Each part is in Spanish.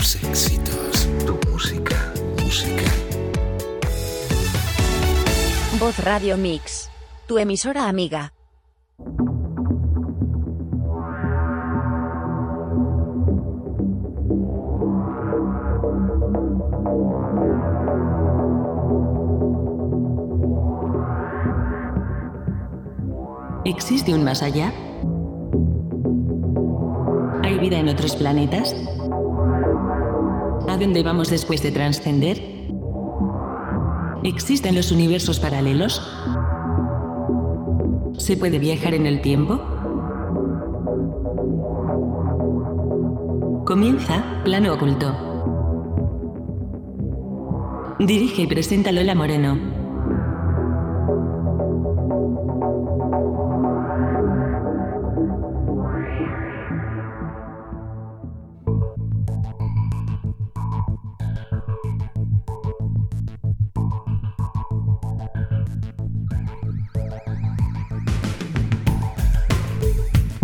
tus éxitos, tu música, música. Voz Radio Mix. Tu emisora amiga. ¿Existe un más allá? ¿Hay vida en otros planetas? ¿A dónde vamos después de trascender? ¿Existen los universos paralelos? ¿Se puede viajar en el tiempo? Comienza Plano Oculto. Dirige y presenta Lola Moreno.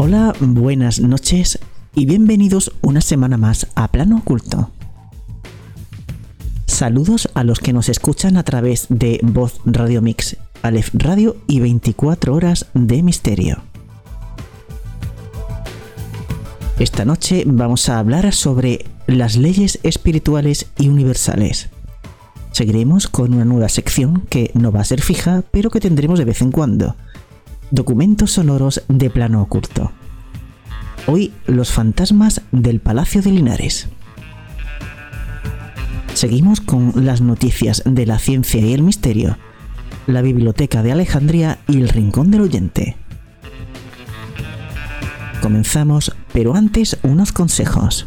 Hola, buenas noches y bienvenidos una semana más a Plano Oculto. Saludos a los que nos escuchan a través de Voz Radio Mix, Aleph Radio y 24 horas de misterio. Esta noche vamos a hablar sobre las leyes espirituales y universales. Seguiremos con una nueva sección que no va a ser fija, pero que tendremos de vez en cuando Documentos sonoros de plano oculto. Hoy los fantasmas del Palacio de Linares. Seguimos con las noticias de la ciencia y el misterio, la Biblioteca de Alejandría y el Rincón del Oyente. Comenzamos, pero antes unos consejos.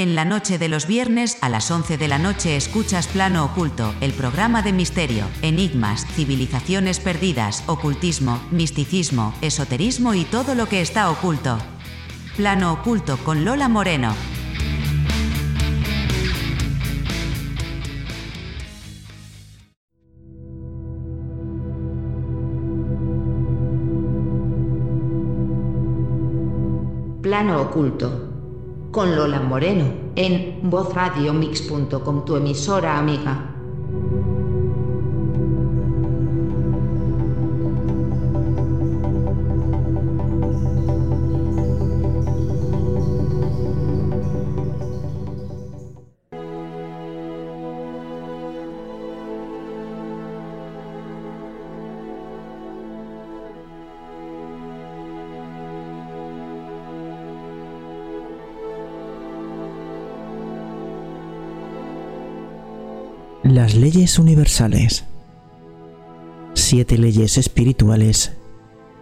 En la noche de los viernes a las 11 de la noche escuchas Plano Oculto, el programa de misterio, enigmas, civilizaciones perdidas, ocultismo, misticismo, esoterismo y todo lo que está oculto. Plano Oculto con Lola Moreno. Plano Oculto con Lola Moreno en vozradiomix.com, tu emisora amiga. Las leyes universales. Siete leyes espirituales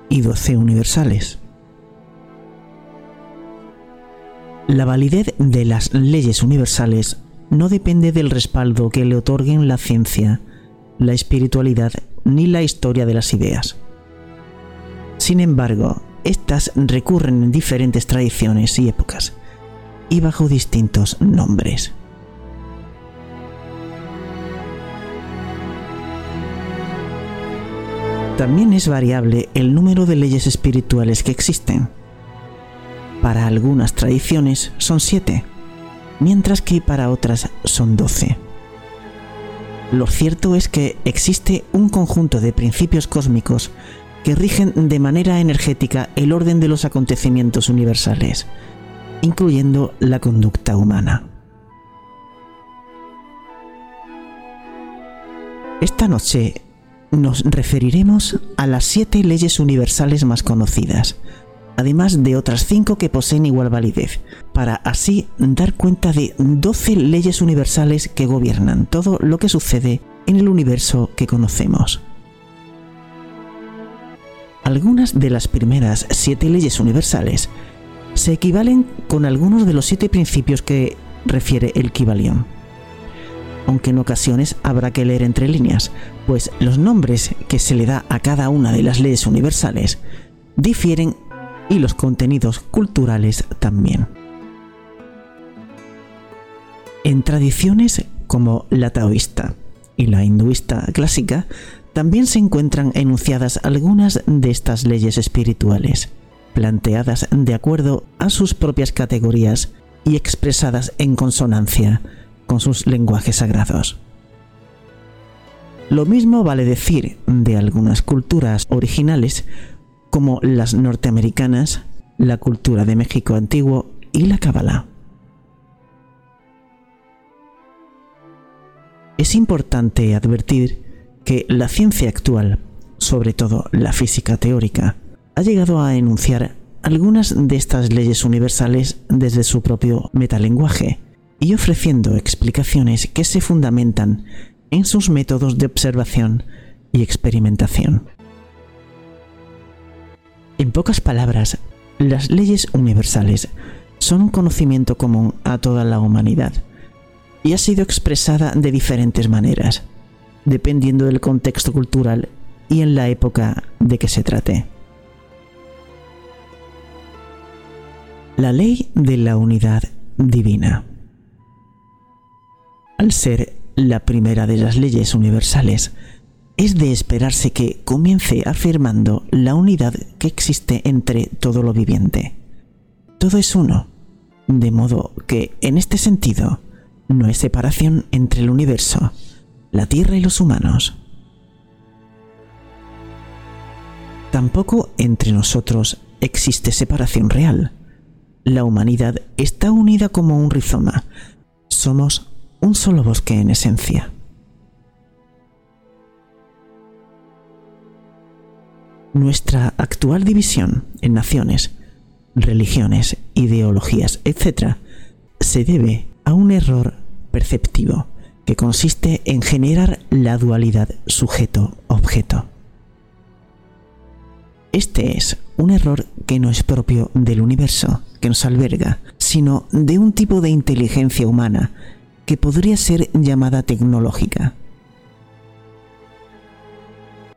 y doce universales. La validez de las leyes universales no depende del respaldo que le otorguen la ciencia, la espiritualidad ni la historia de las ideas. Sin embargo, estas recurren en diferentes tradiciones y épocas y bajo distintos nombres. También es variable el número de leyes espirituales que existen. Para algunas tradiciones son siete, mientras que para otras son doce. Lo cierto es que existe un conjunto de principios cósmicos que rigen de manera energética el orden de los acontecimientos universales, incluyendo la conducta humana. Esta noche nos referiremos a las siete leyes universales más conocidas, además de otras cinco que poseen igual validez, para así dar cuenta de 12 leyes universales que gobiernan todo lo que sucede en el universo que conocemos. Algunas de las primeras siete leyes universales se equivalen con algunos de los siete principios que refiere el Kibalión. Aunque en ocasiones habrá que leer entre líneas, pues los nombres que se le da a cada una de las leyes universales difieren y los contenidos culturales también. En tradiciones como la taoísta y la hinduista clásica, también se encuentran enunciadas algunas de estas leyes espirituales, planteadas de acuerdo a sus propias categorías y expresadas en consonancia con sus lenguajes sagrados. Lo mismo vale decir de algunas culturas originales como las norteamericanas, la cultura de México antiguo y la Cábala. Es importante advertir que la ciencia actual, sobre todo la física teórica, ha llegado a enunciar algunas de estas leyes universales desde su propio metalenguaje y ofreciendo explicaciones que se fundamentan en sus métodos de observación y experimentación. En pocas palabras, las leyes universales son un conocimiento común a toda la humanidad y ha sido expresada de diferentes maneras dependiendo del contexto cultural y en la época de que se trate. La ley de la unidad divina. Al ser la primera de las leyes universales, es de esperarse que comience afirmando la unidad que existe entre todo lo viviente. Todo es uno, de modo que, en este sentido, no hay separación entre el universo la Tierra y los humanos. Tampoco entre nosotros existe separación real. La humanidad está unida como un rizoma. Somos un solo bosque en esencia. Nuestra actual división en naciones, religiones, ideologías, etc., se debe a un error perceptivo que consiste en generar la dualidad sujeto-objeto. Este es un error que no es propio del universo que nos alberga, sino de un tipo de inteligencia humana que podría ser llamada tecnológica.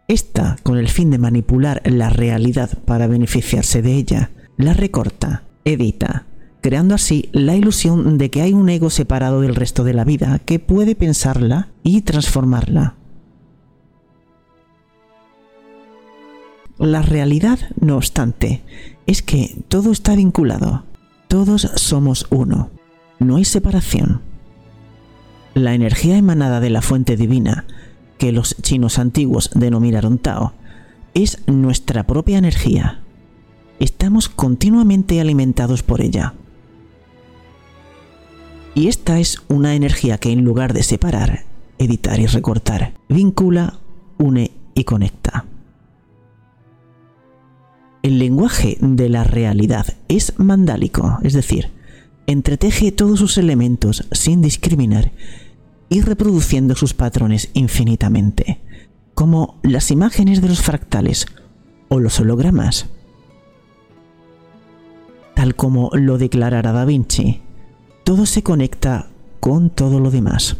Esta, con el fin de manipular la realidad para beneficiarse de ella, la recorta, edita, creando así la ilusión de que hay un ego separado del resto de la vida que puede pensarla y transformarla. La realidad, no obstante, es que todo está vinculado. Todos somos uno. No hay separación. La energía emanada de la fuente divina, que los chinos antiguos denominaron Tao, es nuestra propia energía. Estamos continuamente alimentados por ella. Y esta es una energía que en lugar de separar, editar y recortar, vincula, une y conecta. El lenguaje de la realidad es mandálico, es decir, entreteje todos sus elementos sin discriminar y reproduciendo sus patrones infinitamente, como las imágenes de los fractales o los hologramas. Tal como lo declarara Da Vinci, todo se conecta con todo lo demás.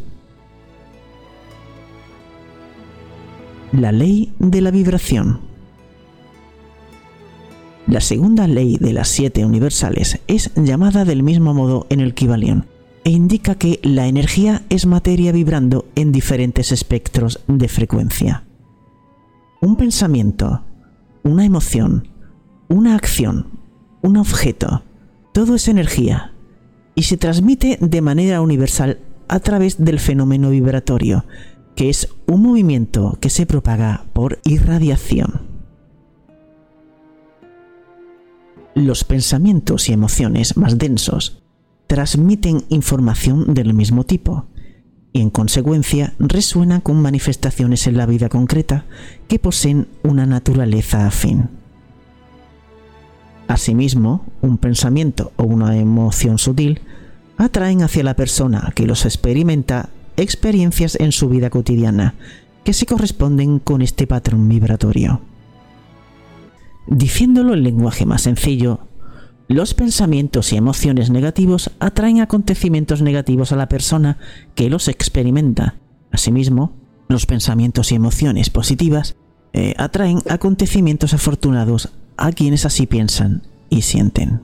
La ley de la vibración. La segunda ley de las siete universales es llamada del mismo modo en el Kybalion e indica que la energía es materia vibrando en diferentes espectros de frecuencia. Un pensamiento, una emoción, una acción, un objeto, todo es energía y se transmite de manera universal a través del fenómeno vibratorio, que es un movimiento que se propaga por irradiación. Los pensamientos y emociones más densos transmiten información del mismo tipo, y en consecuencia resuena con manifestaciones en la vida concreta que poseen una naturaleza afín. Asimismo, un pensamiento o una emoción sutil atraen hacia la persona que los experimenta experiencias en su vida cotidiana que se corresponden con este patrón vibratorio. Diciéndolo en lenguaje más sencillo, los pensamientos y emociones negativos atraen acontecimientos negativos a la persona que los experimenta. Asimismo, los pensamientos y emociones positivas eh, atraen acontecimientos afortunados a quienes así piensan y sienten.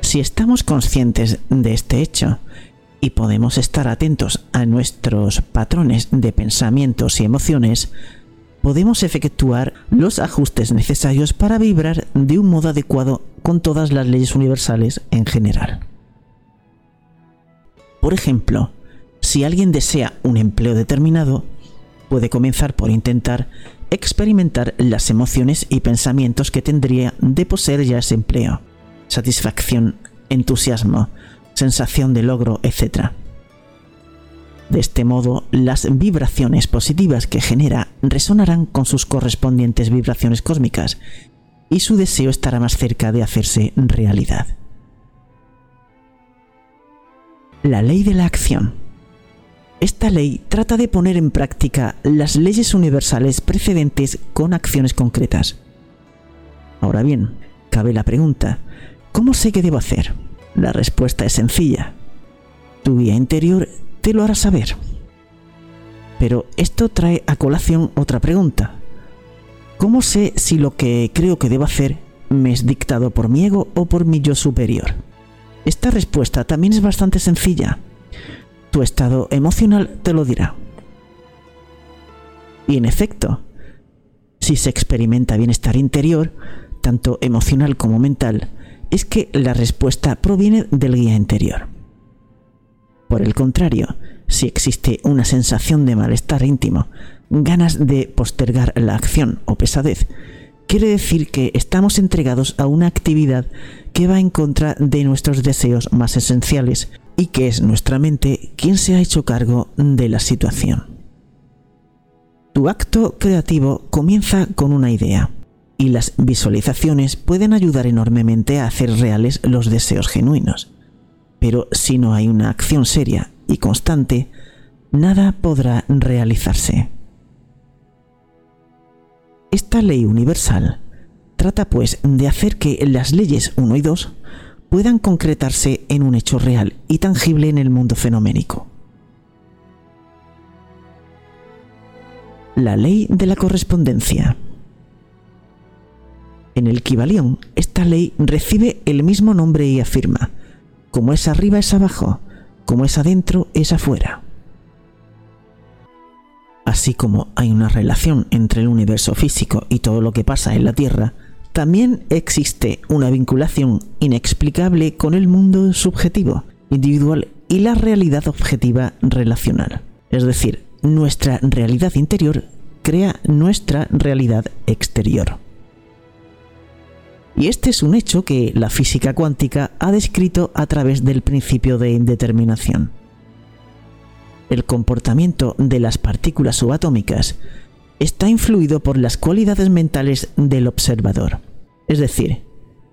Si estamos conscientes de este hecho y podemos estar atentos a nuestros patrones de pensamientos y emociones, podemos efectuar los ajustes necesarios para vibrar de un modo adecuado con todas las leyes universales en general. Por ejemplo, si alguien desea un empleo determinado, puede comenzar por intentar experimentar las emociones y pensamientos que tendría de poseer ya ese empleo. Satisfacción, entusiasmo, sensación de logro, etc. De este modo, las vibraciones positivas que genera resonarán con sus correspondientes vibraciones cósmicas y su deseo estará más cerca de hacerse realidad. La ley de la acción. Esta ley trata de poner en práctica las leyes universales precedentes con acciones concretas. Ahora bien, cabe la pregunta, ¿cómo sé qué debo hacer? La respuesta es sencilla. Tu guía interior lo hará saber. Pero esto trae a colación otra pregunta. ¿Cómo sé si lo que creo que debo hacer me es dictado por mi ego o por mi yo superior? Esta respuesta también es bastante sencilla. Tu estado emocional te lo dirá. Y en efecto, si se experimenta bienestar interior, tanto emocional como mental, es que la respuesta proviene del guía interior. Por el contrario, si existe una sensación de malestar íntimo, ganas de postergar la acción o pesadez, quiere decir que estamos entregados a una actividad que va en contra de nuestros deseos más esenciales y que es nuestra mente quien se ha hecho cargo de la situación. Tu acto creativo comienza con una idea y las visualizaciones pueden ayudar enormemente a hacer reales los deseos genuinos. Pero si no hay una acción seria y constante, nada podrá realizarse. Esta ley universal trata pues de hacer que las leyes 1 y 2 puedan concretarse en un hecho real y tangible en el mundo fenoménico. La ley de la correspondencia. En el Kibalión, esta ley recibe el mismo nombre y afirma, como es arriba es abajo, como es adentro es afuera. Así como hay una relación entre el universo físico y todo lo que pasa en la Tierra, también existe una vinculación inexplicable con el mundo subjetivo, individual y la realidad objetiva relacional. Es decir, nuestra realidad interior crea nuestra realidad exterior. Y este es un hecho que la física cuántica ha descrito a través del principio de indeterminación. El comportamiento de las partículas subatómicas está influido por las cualidades mentales del observador. Es decir,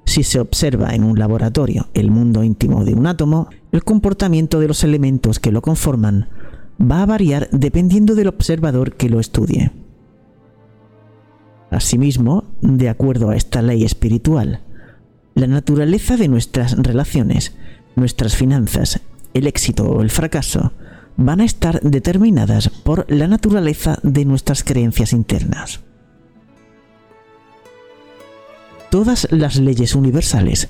si se observa en un laboratorio el mundo íntimo de un átomo, el comportamiento de los elementos que lo conforman va a variar dependiendo del observador que lo estudie. Asimismo, de acuerdo a esta ley espiritual, la naturaleza de nuestras relaciones, nuestras finanzas, el éxito o el fracaso, van a estar determinadas por la naturaleza de nuestras creencias internas. Todas las leyes universales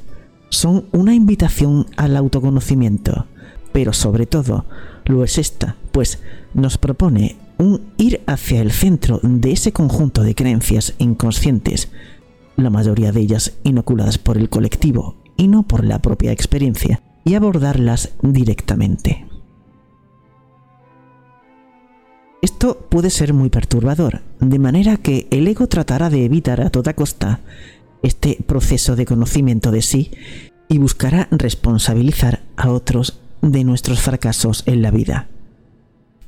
son una invitación al autoconocimiento, pero sobre todo lo es esta, pues nos propone un ir hacia el centro de ese conjunto de creencias inconscientes, la mayoría de ellas inoculadas por el colectivo y no por la propia experiencia, y abordarlas directamente. Esto puede ser muy perturbador, de manera que el ego tratará de evitar a toda costa este proceso de conocimiento de sí y buscará responsabilizar a otros de nuestros fracasos en la vida.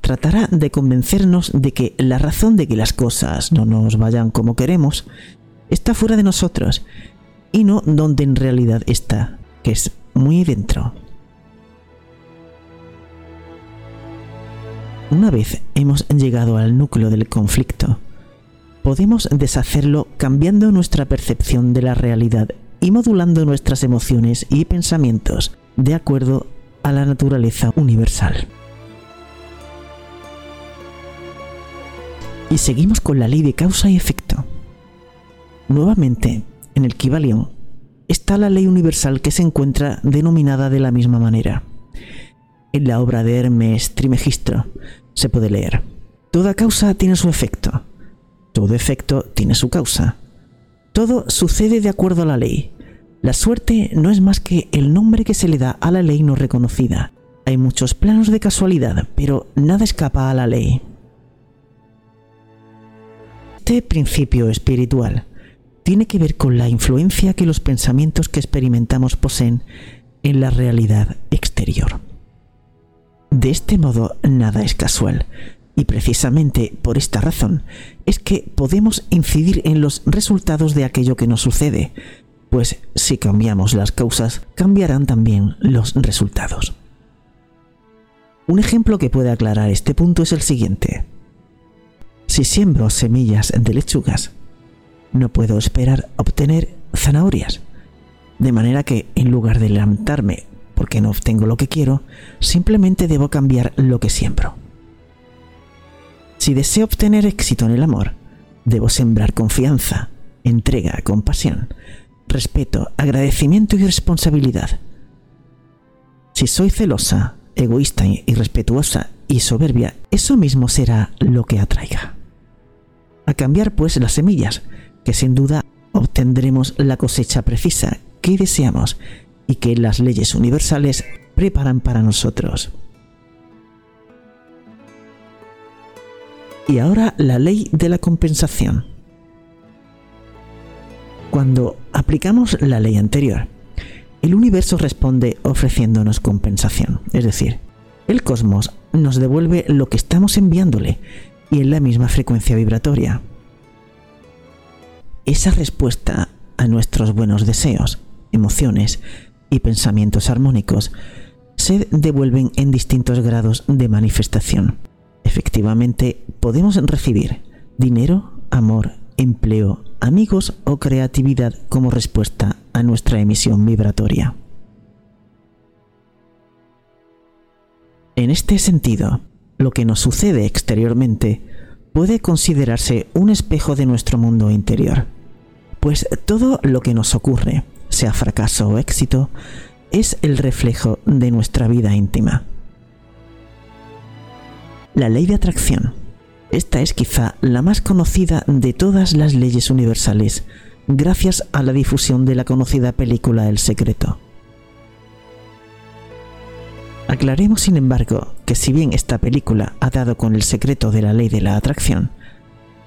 Tratará de convencernos de que la razón de que las cosas no nos vayan como queremos está fuera de nosotros y no donde en realidad está, que es muy dentro. Una vez hemos llegado al núcleo del conflicto, podemos deshacerlo cambiando nuestra percepción de la realidad y modulando nuestras emociones y pensamientos de acuerdo a la naturaleza universal. Y seguimos con la ley de causa y efecto. Nuevamente, en el Kybalion está la ley universal que se encuentra denominada de la misma manera. En la obra de Hermes Trimegistro se puede leer, toda causa tiene su efecto, todo efecto tiene su causa. Todo sucede de acuerdo a la ley. La suerte no es más que el nombre que se le da a la ley no reconocida. Hay muchos planos de casualidad, pero nada escapa a la ley. Este principio espiritual tiene que ver con la influencia que los pensamientos que experimentamos poseen en la realidad exterior. De este modo, nada es casual, y precisamente por esta razón es que podemos incidir en los resultados de aquello que nos sucede, pues si cambiamos las causas, cambiarán también los resultados. Un ejemplo que puede aclarar este punto es el siguiente. Si siembro semillas de lechugas, no puedo esperar obtener zanahorias. De manera que en lugar de lamentarme porque no obtengo lo que quiero, simplemente debo cambiar lo que siembro. Si deseo obtener éxito en el amor, debo sembrar confianza, entrega, compasión, respeto, agradecimiento y responsabilidad. Si soy celosa, egoísta, irrespetuosa y soberbia, eso mismo será lo que atraiga. A cambiar pues las semillas, que sin duda obtendremos la cosecha precisa que deseamos y que las leyes universales preparan para nosotros. Y ahora la ley de la compensación. Cuando aplicamos la ley anterior, el universo responde ofreciéndonos compensación, es decir, el cosmos nos devuelve lo que estamos enviándole y en la misma frecuencia vibratoria. Esa respuesta a nuestros buenos deseos, emociones y pensamientos armónicos se devuelven en distintos grados de manifestación efectivamente podemos recibir dinero, amor, empleo, amigos o creatividad como respuesta a nuestra emisión vibratoria. En este sentido, lo que nos sucede exteriormente puede considerarse un espejo de nuestro mundo interior, pues todo lo que nos ocurre, sea fracaso o éxito, es el reflejo de nuestra vida íntima la ley de atracción. Esta es quizá la más conocida de todas las leyes universales, gracias a la difusión de la conocida película El Secreto. Aclaremos, sin embargo, que si bien esta película ha dado con el secreto de la ley de la atracción,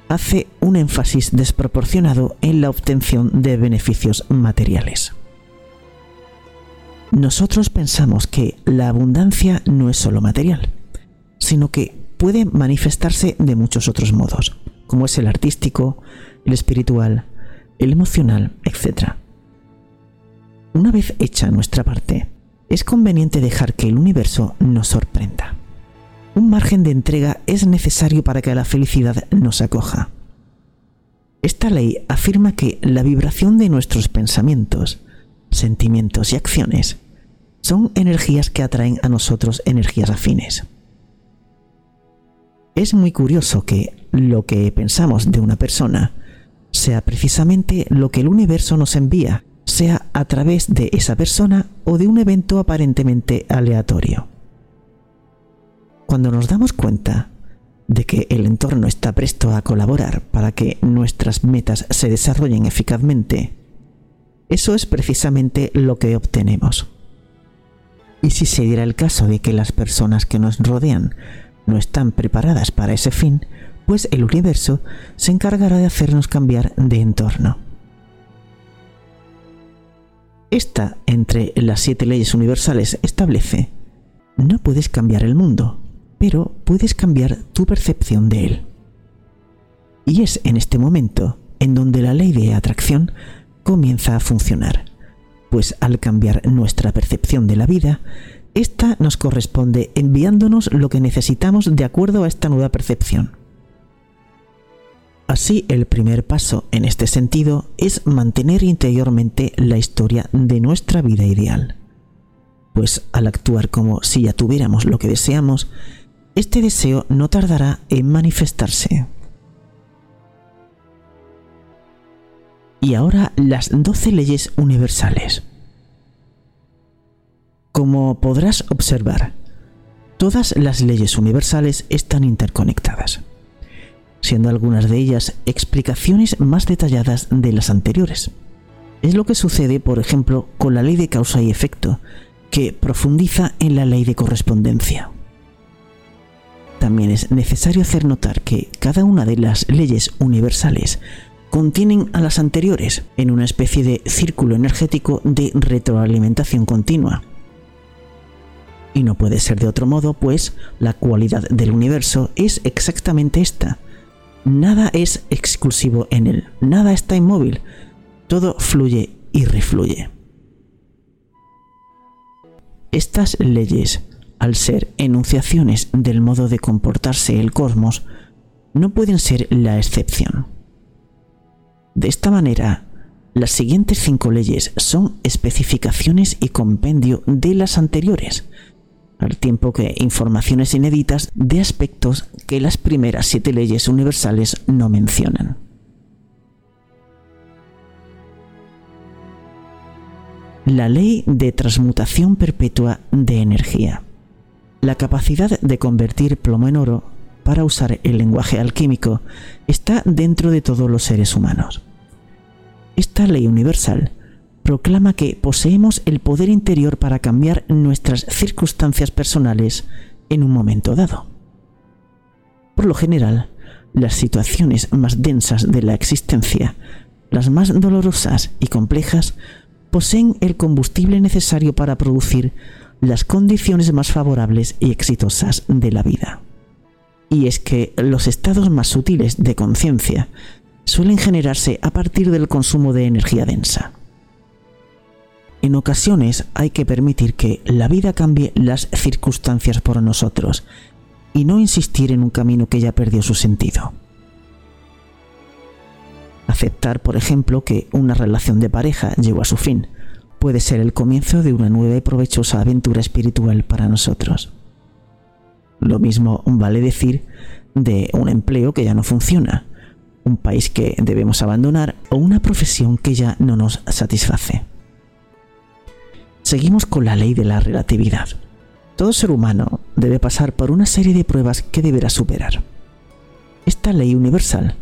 hace un énfasis desproporcionado en la obtención de beneficios materiales. Nosotros pensamos que la abundancia no es solo material, sino que puede manifestarse de muchos otros modos, como es el artístico, el espiritual, el emocional, etc. Una vez hecha nuestra parte, es conveniente dejar que el universo nos sorprenda. Un margen de entrega es necesario para que la felicidad nos acoja. Esta ley afirma que la vibración de nuestros pensamientos, sentimientos y acciones son energías que atraen a nosotros energías afines. Es muy curioso que lo que pensamos de una persona sea precisamente lo que el universo nos envía, sea a través de esa persona o de un evento aparentemente aleatorio. Cuando nos damos cuenta de que el entorno está presto a colaborar para que nuestras metas se desarrollen eficazmente, eso es precisamente lo que obtenemos. Y si se diera el caso de que las personas que nos rodean no están preparadas para ese fin, pues el universo se encargará de hacernos cambiar de entorno. Esta, entre las siete leyes universales, establece No puedes cambiar el mundo, pero puedes cambiar tu percepción de él. Y es en este momento en donde la ley de atracción comienza a funcionar, pues al cambiar nuestra percepción de la vida, esta nos corresponde enviándonos lo que necesitamos de acuerdo a esta nueva percepción. Así, el primer paso en este sentido es mantener interiormente la historia de nuestra vida ideal. Pues al actuar como si ya tuviéramos lo que deseamos, este deseo no tardará en manifestarse. Y ahora las 12 leyes universales. Como podrás observar, todas las leyes universales están interconectadas, siendo algunas de ellas explicaciones más detalladas de las anteriores. Es lo que sucede, por ejemplo, con la ley de causa y efecto, que profundiza en la ley de correspondencia. También es necesario hacer notar que cada una de las leyes universales contienen a las anteriores en una especie de círculo energético de retroalimentación continua. Y no puede ser de otro modo, pues la cualidad del universo es exactamente esta. Nada es exclusivo en él, nada está inmóvil, todo fluye y refluye. Estas leyes, al ser enunciaciones del modo de comportarse el cosmos, no pueden ser la excepción. De esta manera, las siguientes cinco leyes son especificaciones y compendio de las anteriores, al tiempo que informaciones inéditas de aspectos que las primeras siete leyes universales no mencionan. La ley de transmutación perpetua de energía. La capacidad de convertir plomo en oro para usar el lenguaje alquímico está dentro de todos los seres humanos. Esta ley universal proclama que poseemos el poder interior para cambiar nuestras circunstancias personales en un momento dado. Por lo general, las situaciones más densas de la existencia, las más dolorosas y complejas, poseen el combustible necesario para producir las condiciones más favorables y exitosas de la vida y es que los estados más sutiles de conciencia suelen generarse a partir del consumo de energía densa. En ocasiones hay que permitir que la vida cambie las circunstancias por nosotros y no insistir en un camino que ya perdió su sentido. Aceptar, por ejemplo, que una relación de pareja llegó a su fin puede ser el comienzo de una nueva y provechosa aventura espiritual para nosotros. Lo mismo vale decir de un empleo que ya no funciona, un país que debemos abandonar o una profesión que ya no nos satisface. Seguimos con la ley de la relatividad. Todo ser humano debe pasar por una serie de pruebas que deberá superar. Esta ley universal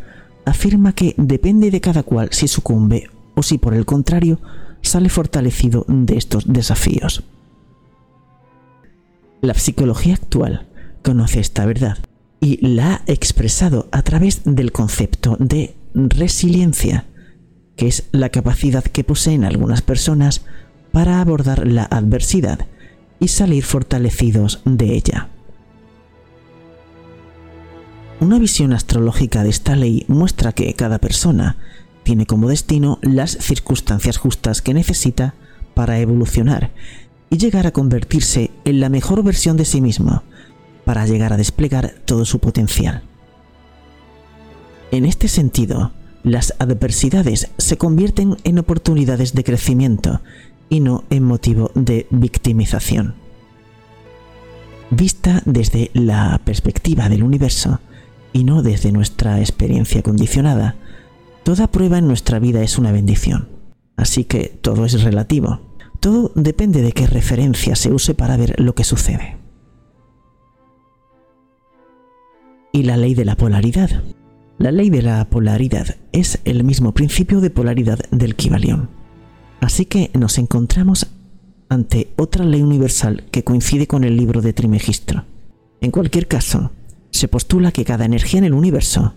afirma que depende de cada cual si sucumbe o si por el contrario sale fortalecido de estos desafíos. La psicología actual conoce esta verdad y la ha expresado a través del concepto de resiliencia, que es la capacidad que poseen algunas personas para abordar la adversidad y salir fortalecidos de ella. Una visión astrológica de esta ley muestra que cada persona tiene como destino las circunstancias justas que necesita para evolucionar y llegar a convertirse en la mejor versión de sí mismo, para llegar a desplegar todo su potencial. En este sentido, las adversidades se convierten en oportunidades de crecimiento y no en motivo de victimización. Vista desde la perspectiva del universo y no desde nuestra experiencia condicionada, toda prueba en nuestra vida es una bendición. Así que todo es relativo. Todo depende de qué referencia se use para ver lo que sucede. y la ley de la polaridad. La ley de la polaridad es el mismo principio de polaridad del Kybalión. Así que nos encontramos ante otra ley universal que coincide con el libro de Trimegistro. En cualquier caso, se postula que cada energía en el universo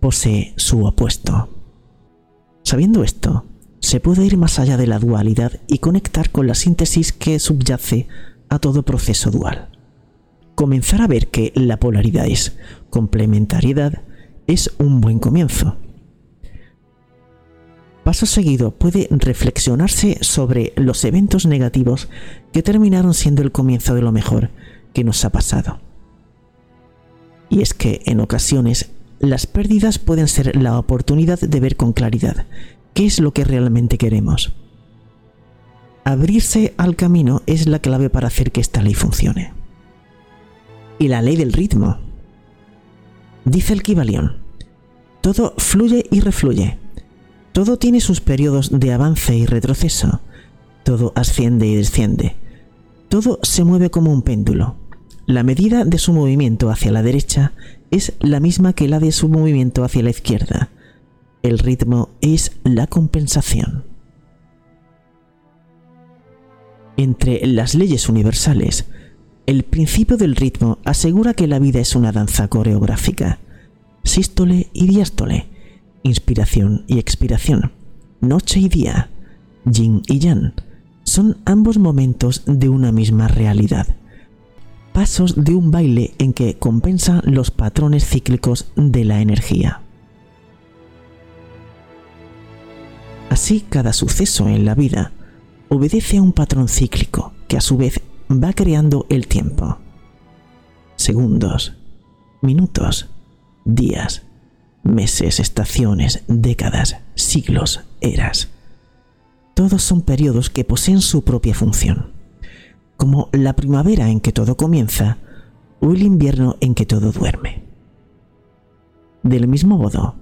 posee su opuesto. Sabiendo esto, se puede ir más allá de la dualidad y conectar con la síntesis que subyace a todo proceso dual. Comenzar a ver que la polaridad es complementariedad es un buen comienzo. Paso seguido puede reflexionarse sobre los eventos negativos que terminaron siendo el comienzo de lo mejor que nos ha pasado. Y es que en ocasiones las pérdidas pueden ser la oportunidad de ver con claridad qué es lo que realmente queremos. Abrirse al camino es la clave para hacer que esta ley funcione. Y la ley del ritmo. Dice el Kibalión, todo fluye y refluye. Todo tiene sus periodos de avance y retroceso. Todo asciende y desciende. Todo se mueve como un péndulo. La medida de su movimiento hacia la derecha es la misma que la de su movimiento hacia la izquierda. El ritmo es la compensación. Entre las leyes universales, el principio del ritmo asegura que la vida es una danza coreográfica, sístole y diástole, inspiración y expiración, noche y día, yin y yang, son ambos momentos de una misma realidad, pasos de un baile en que compensan los patrones cíclicos de la energía. Así cada suceso en la vida obedece a un patrón cíclico que a su vez va creando el tiempo. Segundos, minutos, días, meses, estaciones, décadas, siglos, eras. Todos son periodos que poseen su propia función, como la primavera en que todo comienza o el invierno en que todo duerme. Del mismo modo,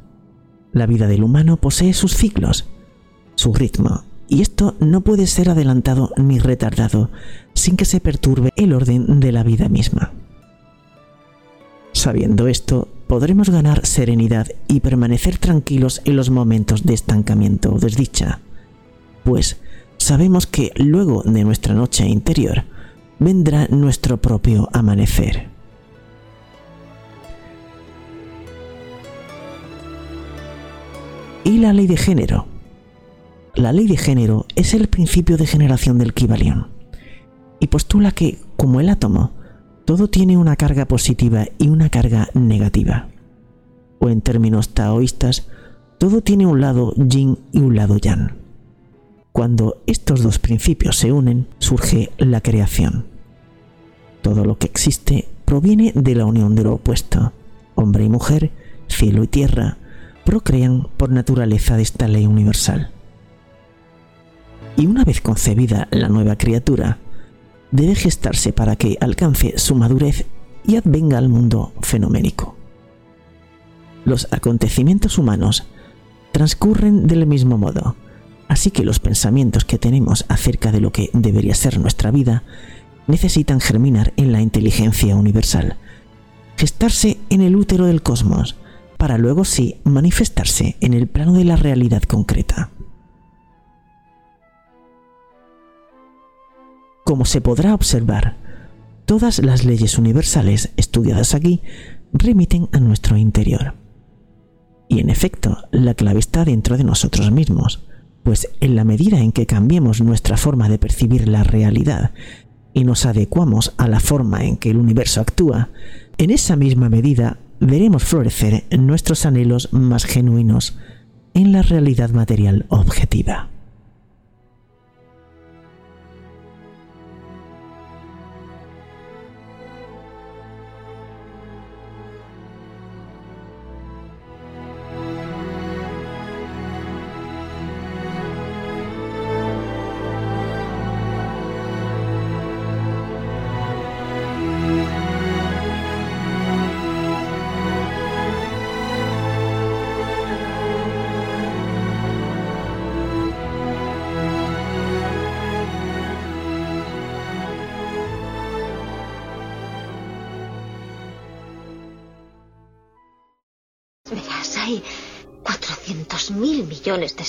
la vida del humano posee sus ciclos, su ritmo y esto no puede ser adelantado ni retardado sin que se perturbe el orden de la vida misma. Sabiendo esto, podremos ganar serenidad y permanecer tranquilos en los momentos de estancamiento o desdicha, pues sabemos que luego de nuestra noche interior vendrá nuestro propio amanecer. Y la ley de género. La ley de género es el principio de generación del Kybalion y postula que, como el átomo, todo tiene una carga positiva y una carga negativa. O en términos taoístas, todo tiene un lado yin y un lado yang. Cuando estos dos principios se unen, surge la creación. Todo lo que existe proviene de la unión de lo opuesto. Hombre y mujer, cielo y tierra, procrean por naturaleza de esta ley universal y una vez concebida la nueva criatura, debe gestarse para que alcance su madurez y advenga al mundo fenoménico. Los acontecimientos humanos transcurren del mismo modo, así que los pensamientos que tenemos acerca de lo que debería ser nuestra vida necesitan germinar en la inteligencia universal, gestarse en el útero del cosmos, para luego sí manifestarse en el plano de la realidad concreta. Como se podrá observar, todas las leyes universales estudiadas aquí remiten a nuestro interior. Y en efecto, la clave está dentro de nosotros mismos, pues en la medida en que cambiemos nuestra forma de percibir la realidad y nos adecuamos a la forma en que el universo actúa, en esa misma medida veremos florecer nuestros anhelos más genuinos en la realidad material objetiva.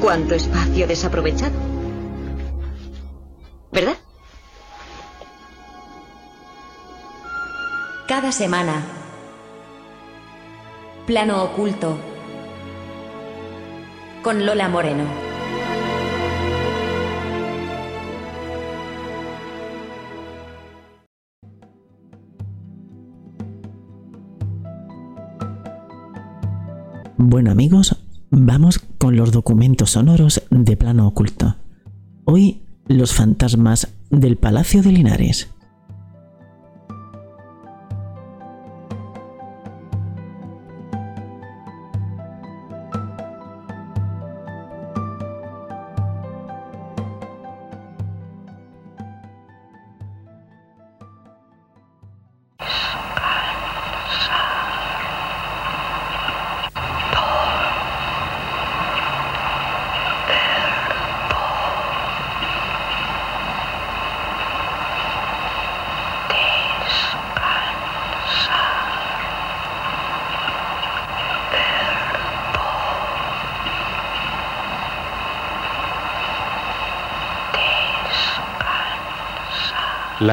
¿Cuánto espacio desaprovechado? ¿Verdad? Cada semana. Plano oculto. Con Lola Moreno. Bueno amigos, vamos con los documentos sonoros de plano oculto. Hoy los fantasmas del Palacio de Linares.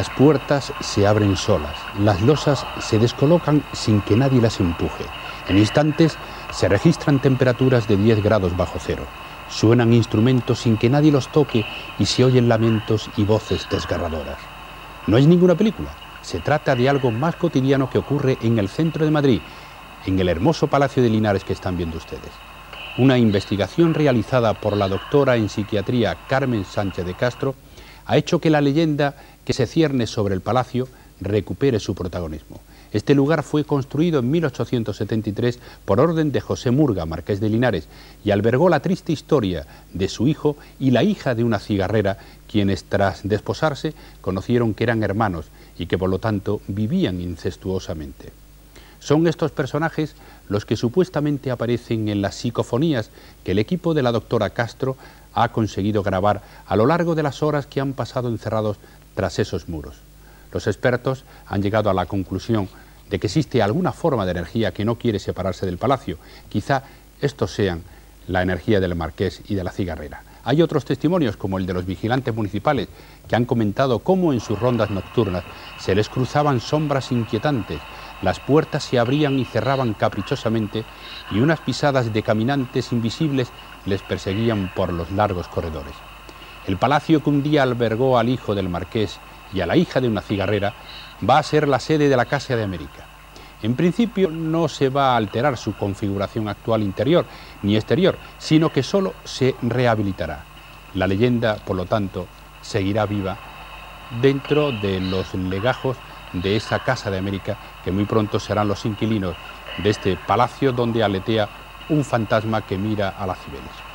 Las puertas se abren solas, las losas se descolocan sin que nadie las empuje. En instantes se registran temperaturas de 10 grados bajo cero. Suenan instrumentos sin que nadie los toque y se oyen lamentos y voces desgarradoras. No es ninguna película, se trata de algo más cotidiano que ocurre en el centro de Madrid, en el hermoso Palacio de Linares que están viendo ustedes. Una investigación realizada por la doctora en psiquiatría Carmen Sánchez de Castro ha hecho que la leyenda que se cierne sobre el palacio recupere su protagonismo. Este lugar fue construido en 1873 por orden de José Murga, marqués de Linares, y albergó la triste historia de su hijo y la hija de una cigarrera, quienes tras desposarse conocieron que eran hermanos y que por lo tanto vivían incestuosamente. Son estos personajes los que supuestamente aparecen en las psicofonías que el equipo de la doctora Castro ha conseguido grabar a lo largo de las horas que han pasado encerrados tras esos muros. Los expertos han llegado a la conclusión de que existe alguna forma de energía que no quiere separarse del palacio. Quizá estos sean la energía del marqués y de la cigarrera. Hay otros testimonios, como el de los vigilantes municipales, que han comentado cómo en sus rondas nocturnas se les cruzaban sombras inquietantes, las puertas se abrían y cerraban caprichosamente y unas pisadas de caminantes invisibles les perseguían por los largos corredores. El palacio que un día albergó al hijo del marqués y a la hija de una cigarrera va a ser la sede de la Casa de América. En principio no se va a alterar su configuración actual interior ni exterior, sino que solo se rehabilitará. La leyenda, por lo tanto, seguirá viva dentro de los legajos de esa Casa de América que muy pronto serán los inquilinos de este palacio donde aletea un fantasma que mira a las Cibeles.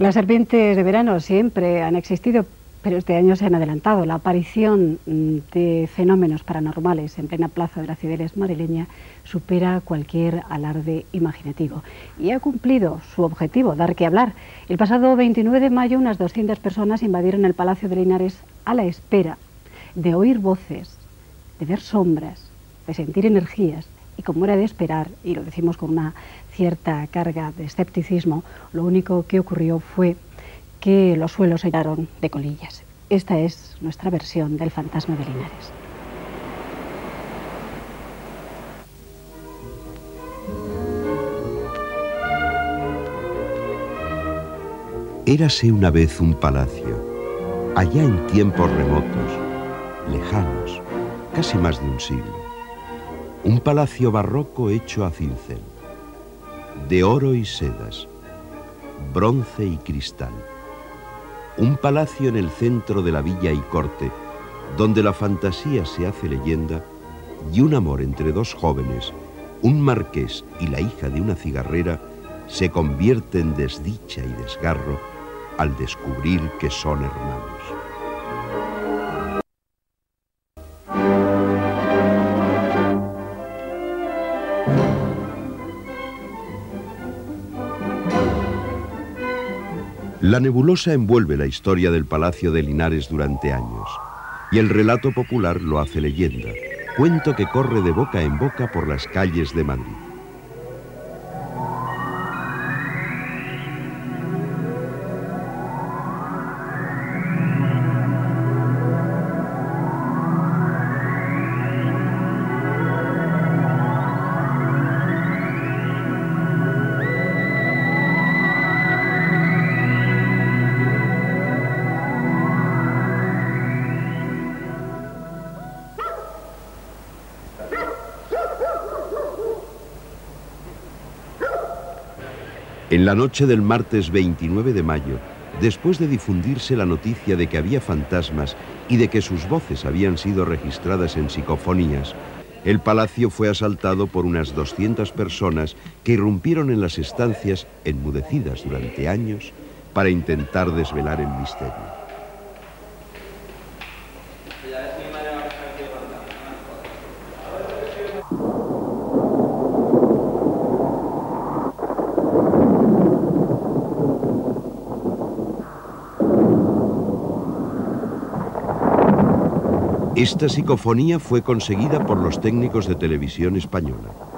Las serpientes de verano siempre han existido, pero este año se han adelantado. La aparición mm, de fenómenos paranormales en plena plaza de la Cibeles madrileña supera cualquier alarde imaginativo y ha cumplido su objetivo, dar que hablar. El pasado 29 de mayo unas 200 personas invadieron el Palacio de Linares a la espera de oír voces, de ver sombras, de sentir energías y como era de esperar, y lo decimos con una cierta carga de escepticismo, lo único que ocurrió fue que los suelos se de colillas. Esta es nuestra versión del fantasma de Linares. Érase una vez un palacio, allá en tiempos remotos, lejanos, casi más de un siglo. Un palacio barroco hecho a cincel de oro y sedas, bronce y cristal. Un palacio en el centro de la villa y corte, donde la fantasía se hace leyenda y un amor entre dos jóvenes, un marqués y la hija de una cigarrera, se convierte en desdicha y desgarro al descubrir que son hermanos. La nebulosa envuelve la historia del Palacio de Linares durante años, y el relato popular lo hace leyenda, cuento que corre de boca en boca por las calles de Madrid. En la noche del martes 29 de mayo, después de difundirse la noticia de que había fantasmas y de que sus voces habían sido registradas en psicofonías, el palacio fue asaltado por unas 200 personas que irrumpieron en las estancias, enmudecidas durante años, para intentar desvelar el misterio. Esta psicofonía fue conseguida por los técnicos de televisión española.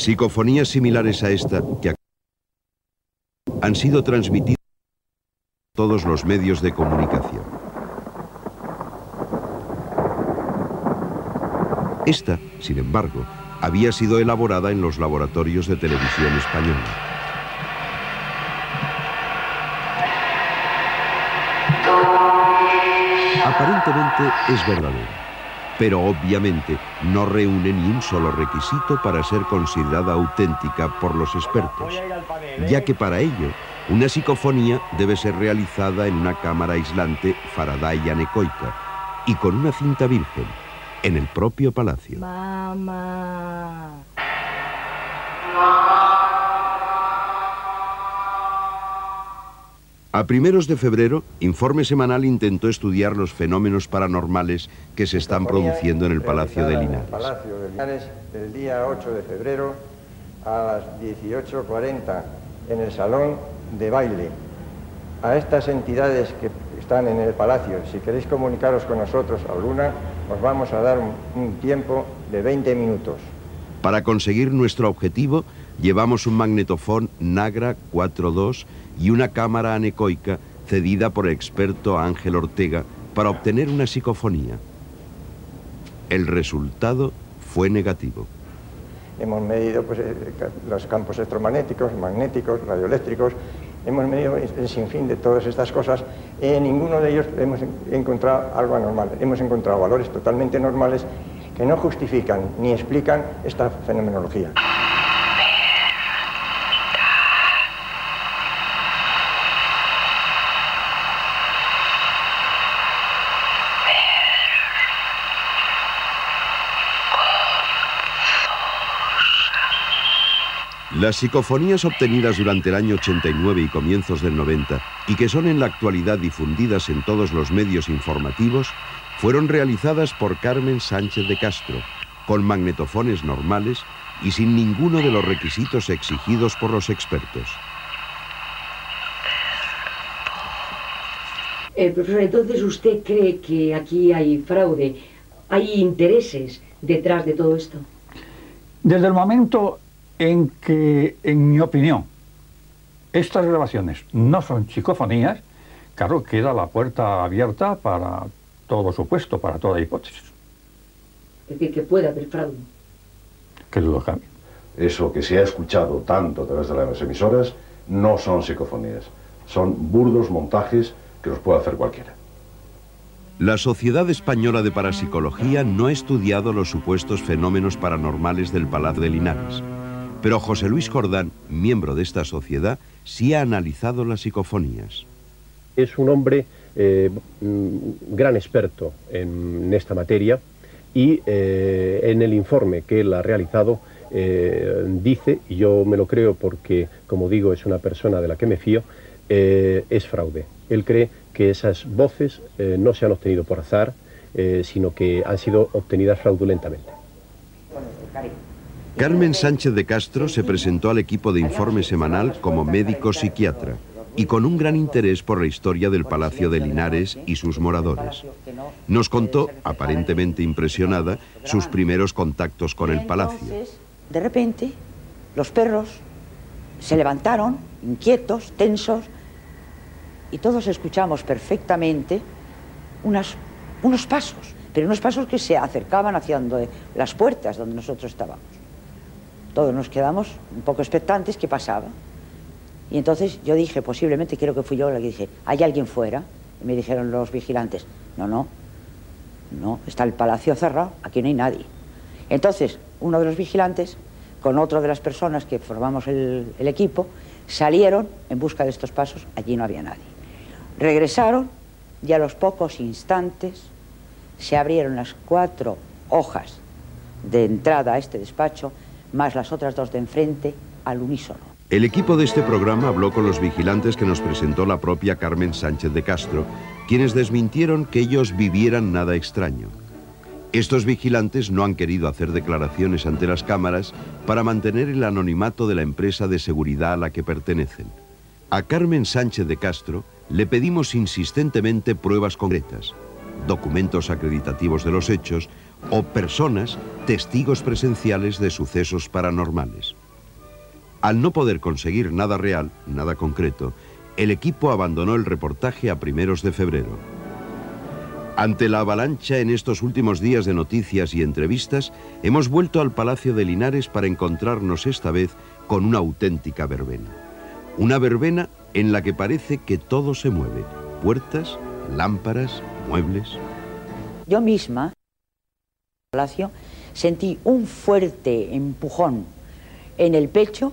Psicofonías similares a esta que han sido transmitidas a todos los medios de comunicación. Esta, sin embargo, había sido elaborada en los laboratorios de televisión española. Aparentemente es verdadera pero obviamente no reúne ni un solo requisito para ser considerada auténtica por los expertos, ya que para ello una psicofonía debe ser realizada en una cámara aislante Faraday anecoica y con una cinta virgen en el propio palacio. A primeros de febrero, Informe Semanal intentó estudiar los fenómenos paranormales que se están produciendo en el Palacio de Linares. El Palacio de Linares, el día 8 de febrero, a las 18.40, en el Salón de Baile. A estas entidades que están en el Palacio, si queréis comunicaros con nosotros alguna, os vamos a dar un, un tiempo de 20 minutos. Para conseguir nuestro objetivo, llevamos un magnetofón Nagra 4.2 y una cámara anecoica cedida por el experto Ángel Ortega para obtener una psicofonía. El resultado fue negativo. Hemos medido pues, eh, los campos electromagnéticos, magnéticos, radioeléctricos, hemos medido el sinfín de todas estas cosas en ninguno de ellos hemos encontrado algo anormal. Hemos encontrado valores totalmente normales que no justifican ni explican esta fenomenología. Las psicofonías obtenidas durante el año 89 y comienzos del 90 y que son en la actualidad difundidas en todos los medios informativos fueron realizadas por Carmen Sánchez de Castro, con magnetofones normales y sin ninguno de los requisitos exigidos por los expertos. Eh, profesor, entonces usted cree que aquí hay fraude, hay intereses detrás de todo esto. Desde el momento en que, en mi opinión, estas grabaciones no son psicofonías, claro, queda la puerta abierta para todo supuesto, para toda hipótesis. Es decir, que puede haber fraude. Que lo cambie. Eso que se ha escuchado tanto a través de las emisoras no son psicofonías. son burdos montajes que los puede hacer cualquiera. La Sociedad Española de Parapsicología no ha estudiado los supuestos fenómenos paranormales del Palacio de Linares, pero José Luis Jordán, miembro de esta sociedad, sí ha analizado las psicofonías. Es un hombre eh, mm, gran experto en esta materia y eh, en el informe que él ha realizado eh, dice, y yo me lo creo porque, como digo, es una persona de la que me fío, es fraude. Él cree que esas voces no se han obtenido por azar, sino que han sido obtenidas fraudulentamente. Carmen Sánchez de Castro se presentó al equipo de informe semanal como médico psiquiatra y con un gran interés por la historia del Palacio de Linares y sus moradores. Nos contó, aparentemente impresionada, sus primeros contactos con el palacio. De repente, los perros se levantaron, inquietos, tensos, y todos escuchamos perfectamente unos pasos, pero unos pasos que se acercaban hacia las puertas donde nosotros estábamos. Todos nos quedamos un poco expectantes, ¿qué pasaba? Y entonces yo dije, posiblemente creo que fui yo la que dije, ¿hay alguien fuera? Y me dijeron los vigilantes, no, no, no, está el palacio cerrado, aquí no hay nadie. Entonces, uno de los vigilantes, con otro de las personas que formamos el, el equipo, salieron en busca de estos pasos, allí no había nadie. Regresaron y a los pocos instantes se abrieron las cuatro hojas de entrada a este despacho, más las otras dos de enfrente, al unísono. El equipo de este programa habló con los vigilantes que nos presentó la propia Carmen Sánchez de Castro, quienes desmintieron que ellos vivieran nada extraño. Estos vigilantes no han querido hacer declaraciones ante las cámaras para mantener el anonimato de la empresa de seguridad a la que pertenecen. A Carmen Sánchez de Castro le pedimos insistentemente pruebas concretas, documentos acreditativos de los hechos o personas, testigos presenciales de sucesos paranormales. Al no poder conseguir nada real, nada concreto, el equipo abandonó el reportaje a primeros de febrero. Ante la avalancha en estos últimos días de noticias y entrevistas, hemos vuelto al Palacio de Linares para encontrarnos esta vez con una auténtica verbena. Una verbena en la que parece que todo se mueve. Puertas, lámparas, muebles. Yo misma, palacio, sentí un fuerte empujón en el pecho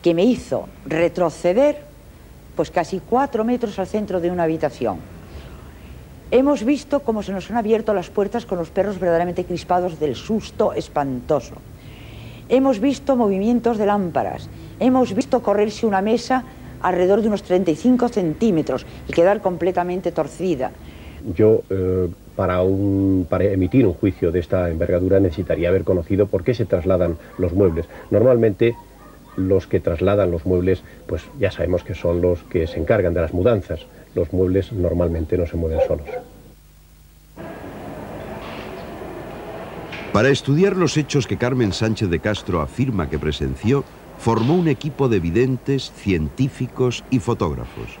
que me hizo retroceder pues casi cuatro metros al centro de una habitación. Hemos visto cómo se nos han abierto las puertas con los perros verdaderamente crispados del susto espantoso. Hemos visto movimientos de lámparas. Hemos visto correrse una mesa alrededor de unos 35 centímetros y quedar completamente torcida. Yo, eh, para, un, para emitir un juicio de esta envergadura, necesitaría haber conocido por qué se trasladan los muebles. Normalmente los que trasladan los muebles, pues ya sabemos que son los que se encargan de las mudanzas. Los muebles normalmente no se mueven solos. Para estudiar los hechos que Carmen Sánchez de Castro afirma que presenció, formó un equipo de videntes, científicos y fotógrafos.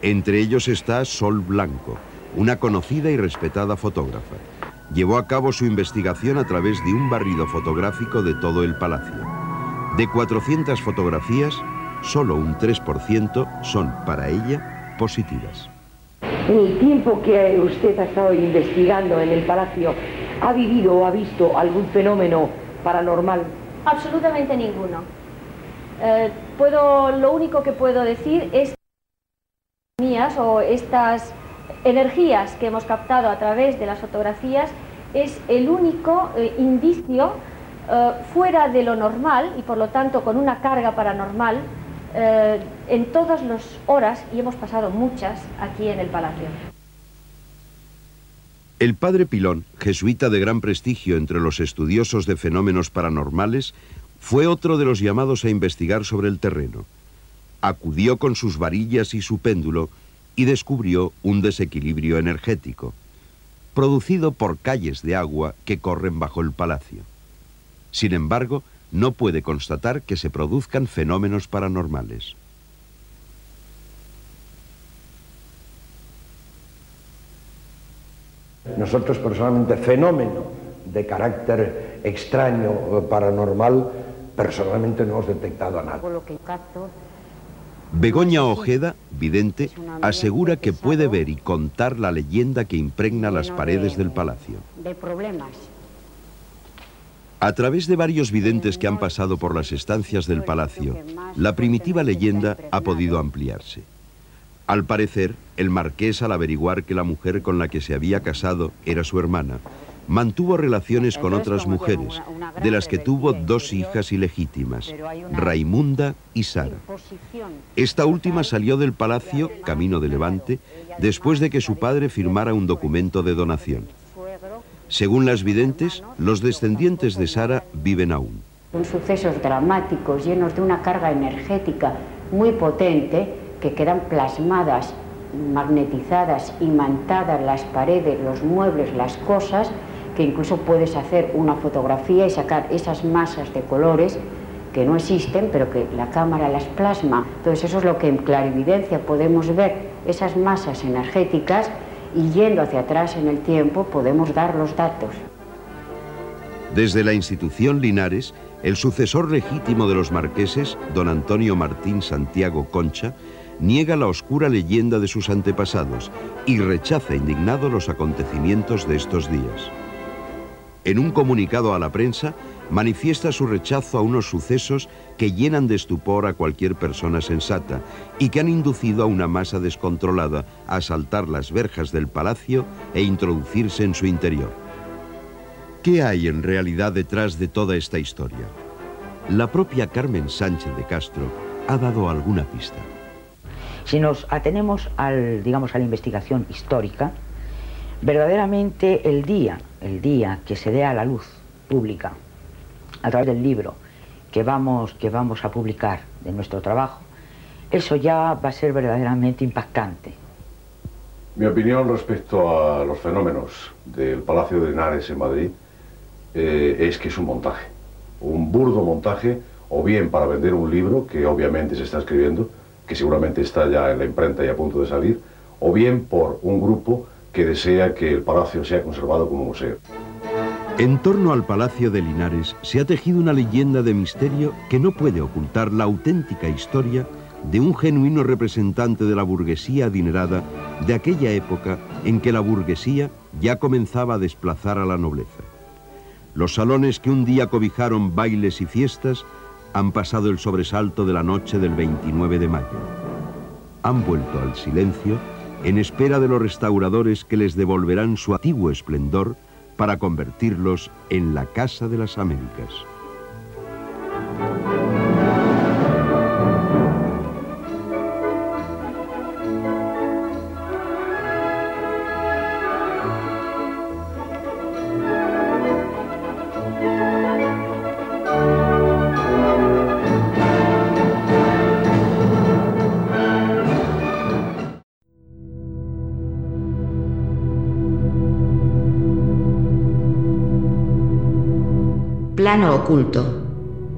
Entre ellos está Sol Blanco, una conocida y respetada fotógrafa. Llevó a cabo su investigación a través de un barrido fotográfico de todo el palacio. De 400 fotografías, solo un 3% son para ella positivas. En el tiempo que usted ha estado investigando en el palacio, ¿ha vivido o ha visto algún fenómeno paranormal? Absolutamente ninguno. Eh, puedo, lo único que puedo decir es mías o estas energías que hemos captado a través de las fotografías es el único eh, indicio eh, fuera de lo normal y por lo tanto con una carga paranormal eh, en todas las horas, y hemos pasado muchas aquí en el palacio. El padre Pilón, jesuita de gran prestigio entre los estudiosos de fenómenos paranormales, fue otro de los llamados a investigar sobre el terreno. Acudió con sus varillas y su péndulo y descubrió un desequilibrio energético, producido por calles de agua que corren bajo el palacio. Sin embargo, no puede constatar que se produzcan fenómenos paranormales. Nosotros personalmente fenómeno de carácter extraño, paranormal, personalmente no hemos detectado nada. Por lo que capto, Begoña Ojeda, vidente, asegura que puede ver y contar la leyenda que impregna las paredes del palacio. De problemas. A través de varios videntes que han pasado por las estancias del palacio, la primitiva leyenda ha podido ampliarse. Al parecer, el marqués al averiguar que la mujer con la que se había casado era su hermana, mantuvo relaciones con otras mujeres, de las que tuvo dos hijas ilegítimas, Raimunda y Sara. Esta última salió del palacio, camino de Levante, después de que su padre firmara un documento de donación. Según las videntes, los descendientes de Sara viven aún. Son sucesos dramáticos llenos de una carga energética muy potente que quedan plasmadas, magnetizadas, imantadas las paredes, los muebles, las cosas que incluso puedes hacer una fotografía y sacar esas masas de colores que no existen, pero que la cámara las plasma. Entonces eso es lo que en clarividencia podemos ver, esas masas energéticas, y yendo hacia atrás en el tiempo podemos dar los datos. Desde la institución Linares, el sucesor legítimo de los marqueses, don Antonio Martín Santiago Concha, niega la oscura leyenda de sus antepasados y rechaza indignado los acontecimientos de estos días. En un comunicado a la prensa, manifiesta su rechazo a unos sucesos que llenan de estupor a cualquier persona sensata y que han inducido a una masa descontrolada a asaltar las verjas del palacio e introducirse en su interior. ¿Qué hay en realidad detrás de toda esta historia? La propia Carmen Sánchez de Castro ha dado alguna pista. Si nos atenemos al, digamos, a la investigación histórica, verdaderamente el día, el día que se dé a la luz pública a través del libro que vamos, que vamos a publicar de nuestro trabajo, eso ya va a ser verdaderamente impactante. Mi opinión respecto a los fenómenos del Palacio de Linares en Madrid eh, es que es un montaje, un burdo montaje, o bien para vender un libro que obviamente se está escribiendo, que seguramente está ya en la imprenta y a punto de salir, o bien por un grupo que desea que el palacio sea conservado como museo. En torno al Palacio de Linares se ha tejido una leyenda de misterio que no puede ocultar la auténtica historia de un genuino representante de la burguesía adinerada de aquella época en que la burguesía ya comenzaba a desplazar a la nobleza. Los salones que un día cobijaron bailes y fiestas han pasado el sobresalto de la noche del 29 de mayo. Han vuelto al silencio en espera de los restauradores que les devolverán su antiguo esplendor para convertirlos en la Casa de las Américas.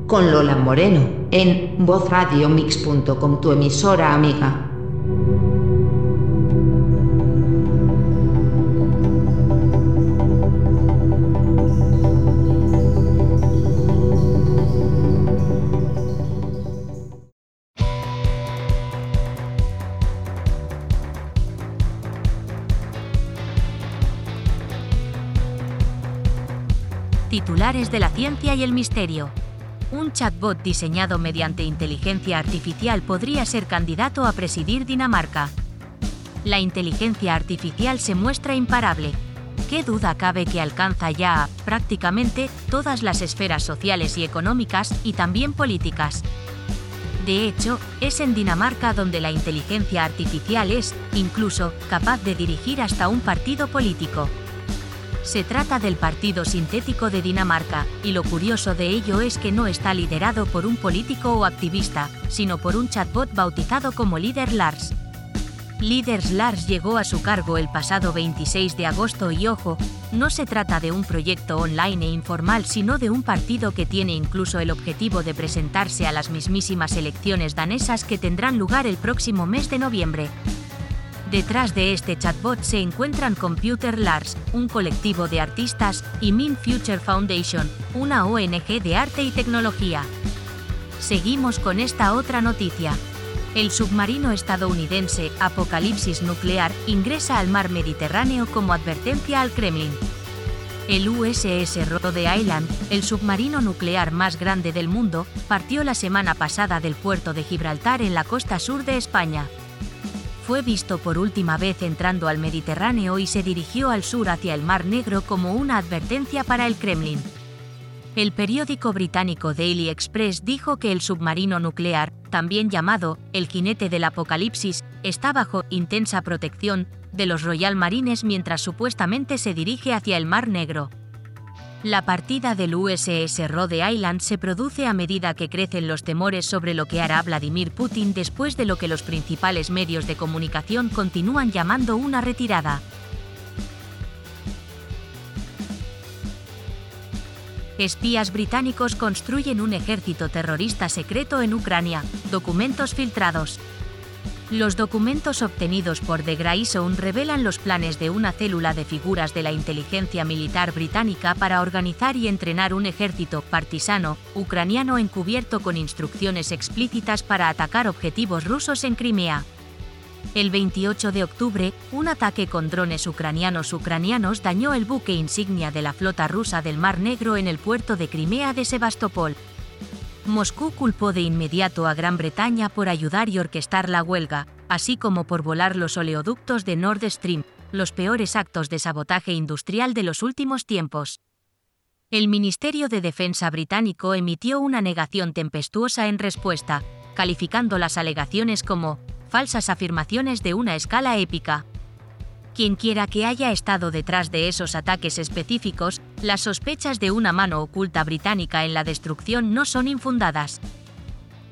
Con Lola Moreno, en vozradiomix.com, tu emisora amiga. Titulares de la ciencia y el misterio. Un chatbot diseñado mediante inteligencia artificial podría ser candidato a presidir Dinamarca. La inteligencia artificial se muestra imparable. ¿Qué duda cabe que alcanza ya, prácticamente, todas las esferas sociales y económicas y también políticas? De hecho, es en Dinamarca donde la inteligencia artificial es, incluso, capaz de dirigir hasta un partido político. Se trata del Partido Sintético de Dinamarca, y lo curioso de ello es que no está liderado por un político o activista, sino por un chatbot bautizado como Líder Lars. Líder Lars llegó a su cargo el pasado 26 de agosto y ojo, no se trata de un proyecto online e informal, sino de un partido que tiene incluso el objetivo de presentarse a las mismísimas elecciones danesas que tendrán lugar el próximo mes de noviembre. Detrás de este chatbot se encuentran Computer Lars, un colectivo de artistas, y Min Future Foundation, una ONG de arte y tecnología. Seguimos con esta otra noticia. El submarino estadounidense Apocalipsis Nuclear ingresa al mar Mediterráneo como advertencia al Kremlin. El USS Rhode Island, el submarino nuclear más grande del mundo, partió la semana pasada del puerto de Gibraltar en la costa sur de España. Fue visto por última vez entrando al Mediterráneo y se dirigió al sur hacia el Mar Negro como una advertencia para el Kremlin. El periódico británico Daily Express dijo que el submarino nuclear, también llamado el jinete del apocalipsis, está bajo intensa protección de los Royal Marines mientras supuestamente se dirige hacia el Mar Negro. La partida del USS Rhode Island se produce a medida que crecen los temores sobre lo que hará Vladimir Putin después de lo que los principales medios de comunicación continúan llamando una retirada. Espías británicos construyen un ejército terrorista secreto en Ucrania. Documentos filtrados. Los documentos obtenidos por The Zone revelan los planes de una célula de figuras de la inteligencia militar británica para organizar y entrenar un ejército partisano ucraniano encubierto con instrucciones explícitas para atacar objetivos rusos en Crimea. El 28 de octubre, un ataque con drones ucranianos ucranianos dañó el buque insignia de la flota rusa del Mar Negro en el puerto de Crimea de Sebastopol. Moscú culpó de inmediato a Gran Bretaña por ayudar y orquestar la huelga, así como por volar los oleoductos de Nord Stream, los peores actos de sabotaje industrial de los últimos tiempos. El Ministerio de Defensa británico emitió una negación tempestuosa en respuesta, calificando las alegaciones como falsas afirmaciones de una escala épica. Quienquiera que haya estado detrás de esos ataques específicos, las sospechas de una mano oculta británica en la destrucción no son infundadas.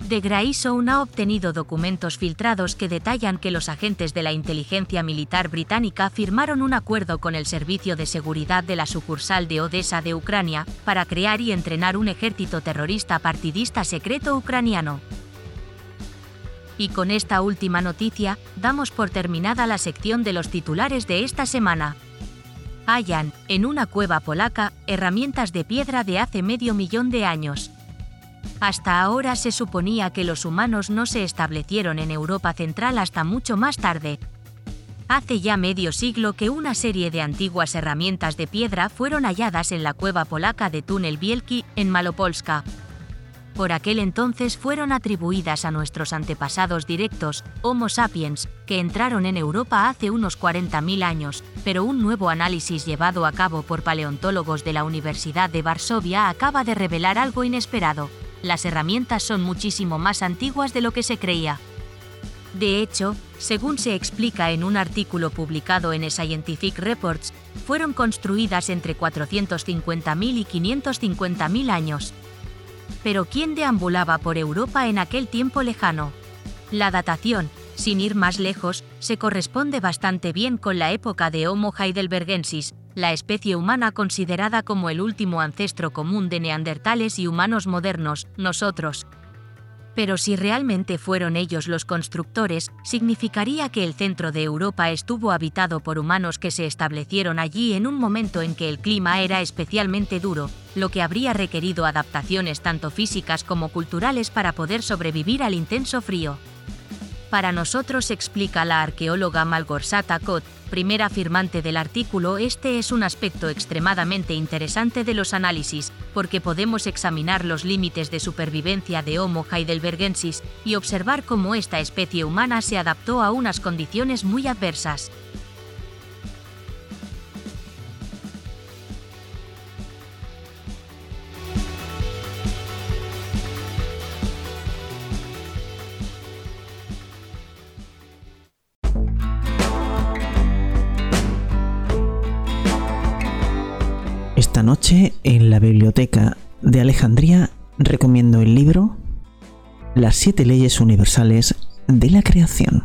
The Grayson ha obtenido documentos filtrados que detallan que los agentes de la inteligencia militar británica firmaron un acuerdo con el Servicio de Seguridad de la sucursal de Odessa de Ucrania para crear y entrenar un ejército terrorista partidista secreto ucraniano. Y con esta última noticia, damos por terminada la sección de los titulares de esta semana. Hallan, en una cueva polaca, herramientas de piedra de hace medio millón de años. Hasta ahora se suponía que los humanos no se establecieron en Europa Central hasta mucho más tarde. Hace ya medio siglo que una serie de antiguas herramientas de piedra fueron halladas en la cueva polaca de Tunel Bielki, en Malopolska, por aquel entonces fueron atribuidas a nuestros antepasados directos, Homo sapiens, que entraron en Europa hace unos 40.000 años, pero un nuevo análisis llevado a cabo por paleontólogos de la Universidad de Varsovia acaba de revelar algo inesperado. Las herramientas son muchísimo más antiguas de lo que se creía. De hecho, según se explica en un artículo publicado en Scientific Reports, fueron construidas entre 450.000 y 550.000 años. Pero ¿quién deambulaba por Europa en aquel tiempo lejano? La datación, sin ir más lejos, se corresponde bastante bien con la época de Homo heidelbergensis, la especie humana considerada como el último ancestro común de neandertales y humanos modernos, nosotros, pero si realmente fueron ellos los constructores, significaría que el centro de Europa estuvo habitado por humanos que se establecieron allí en un momento en que el clima era especialmente duro, lo que habría requerido adaptaciones tanto físicas como culturales para poder sobrevivir al intenso frío. Para nosotros, explica la arqueóloga Malgorzata Kot, primera firmante del artículo, este es un aspecto extremadamente interesante de los análisis, porque podemos examinar los límites de supervivencia de Homo heidelbergensis y observar cómo esta especie humana se adaptó a unas condiciones muy adversas. Noche en la biblioteca de Alejandría recomiendo el libro Las siete leyes universales de la creación.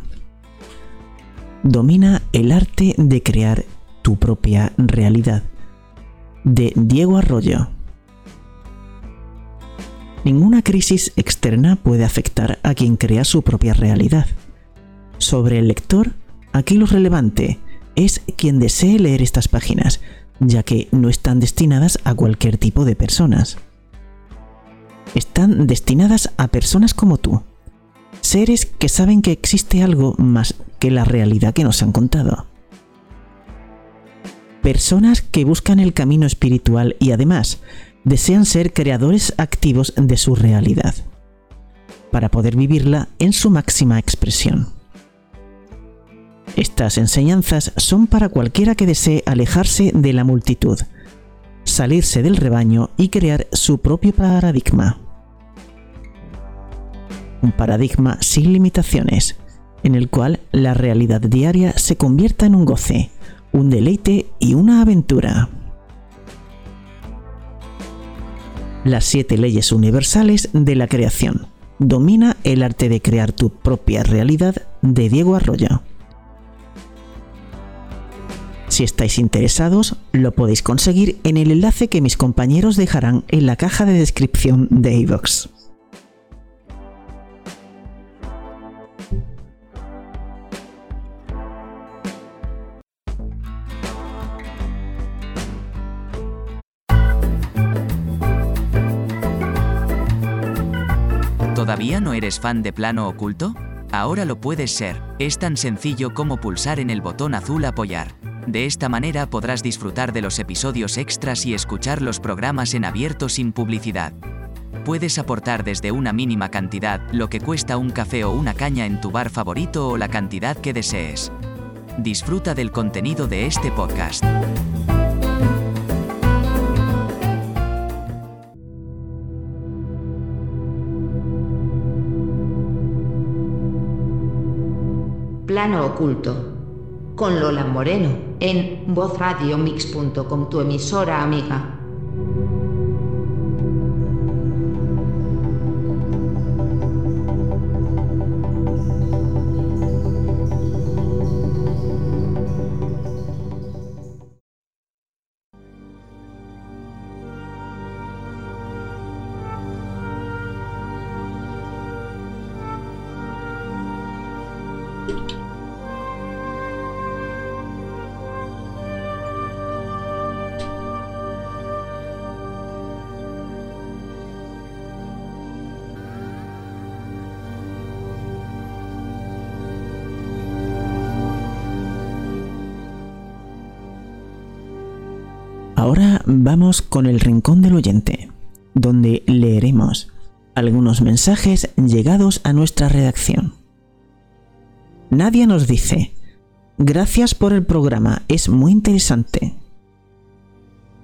Domina el arte de crear tu propia realidad. De Diego Arroyo. Ninguna crisis externa puede afectar a quien crea su propia realidad. Sobre el lector, aquí lo relevante es quien desee leer estas páginas, ya que no están destinadas a cualquier tipo de personas. Están destinadas a personas como tú, seres que saben que existe algo más que la realidad que nos han contado. Personas que buscan el camino espiritual y además desean ser creadores activos de su realidad, para poder vivirla en su máxima expresión. Estas enseñanzas son para cualquiera que desee alejarse de la multitud, salirse del rebaño y crear su propio paradigma. Un paradigma sin limitaciones, en el cual la realidad diaria se convierta en un goce, un deleite y una aventura. Las siete leyes universales de la creación. Domina el arte de crear tu propia realidad de Diego Arroyo. Si estáis interesados, lo podéis conseguir en el enlace que mis compañeros dejarán en la caja de descripción de iVoox. ¿Todavía no eres fan de Plano Oculto? Ahora lo puedes ser. Es tan sencillo como pulsar en el botón azul apoyar. De esta manera podrás disfrutar de los episodios extras y escuchar los programas en abierto sin publicidad. Puedes aportar desde una mínima cantidad, lo que cuesta un café o una caña en tu bar favorito o la cantidad que desees. Disfruta del contenido de este podcast. Plano Oculto, con Lola Moreno, en vozradiomix.com, tu emisora amiga. Con el rincón del oyente, donde leeremos algunos mensajes llegados a nuestra redacción. Nadie nos dice, gracias por el programa, es muy interesante.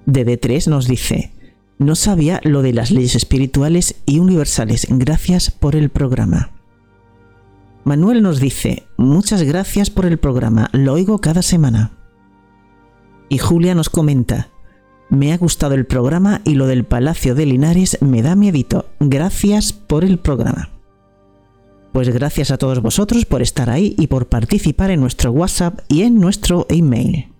DD3 nos dice, no sabía lo de las leyes espirituales y universales, gracias por el programa. Manuel nos dice, muchas gracias por el programa, lo oigo cada semana. Y Julia nos comenta, me ha gustado el programa y lo del Palacio de Linares me da miedito. Gracias por el programa. Pues gracias a todos vosotros por estar ahí y por participar en nuestro WhatsApp y en nuestro email.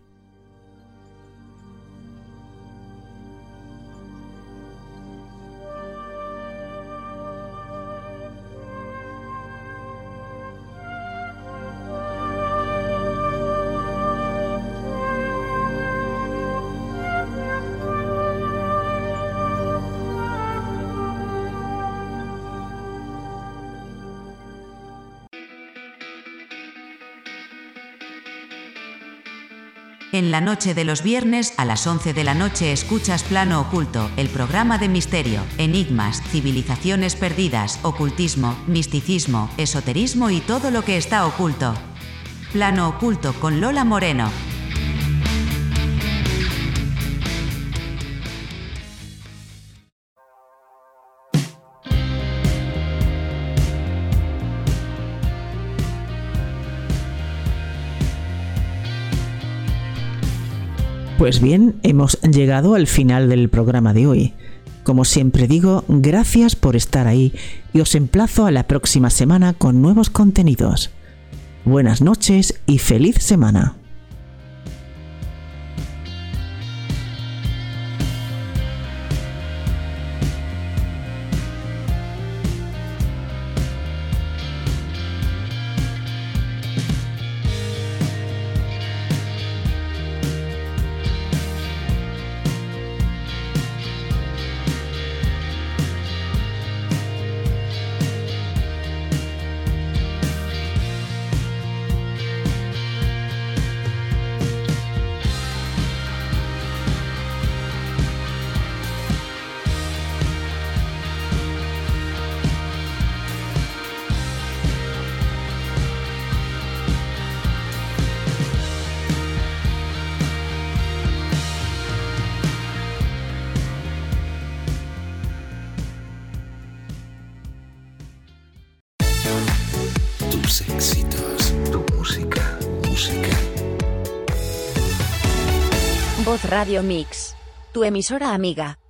En la noche de los viernes a las 11 de la noche escuchas Plano Oculto, el programa de misterio, enigmas, civilizaciones perdidas, ocultismo, misticismo, esoterismo y todo lo que está oculto. Plano Oculto con Lola Moreno. Pues bien, hemos llegado al final del programa de hoy. Como siempre digo, gracias por estar ahí y os emplazo a la próxima semana con nuevos contenidos. Buenas noches y feliz semana. Mix. Tu emisora amiga.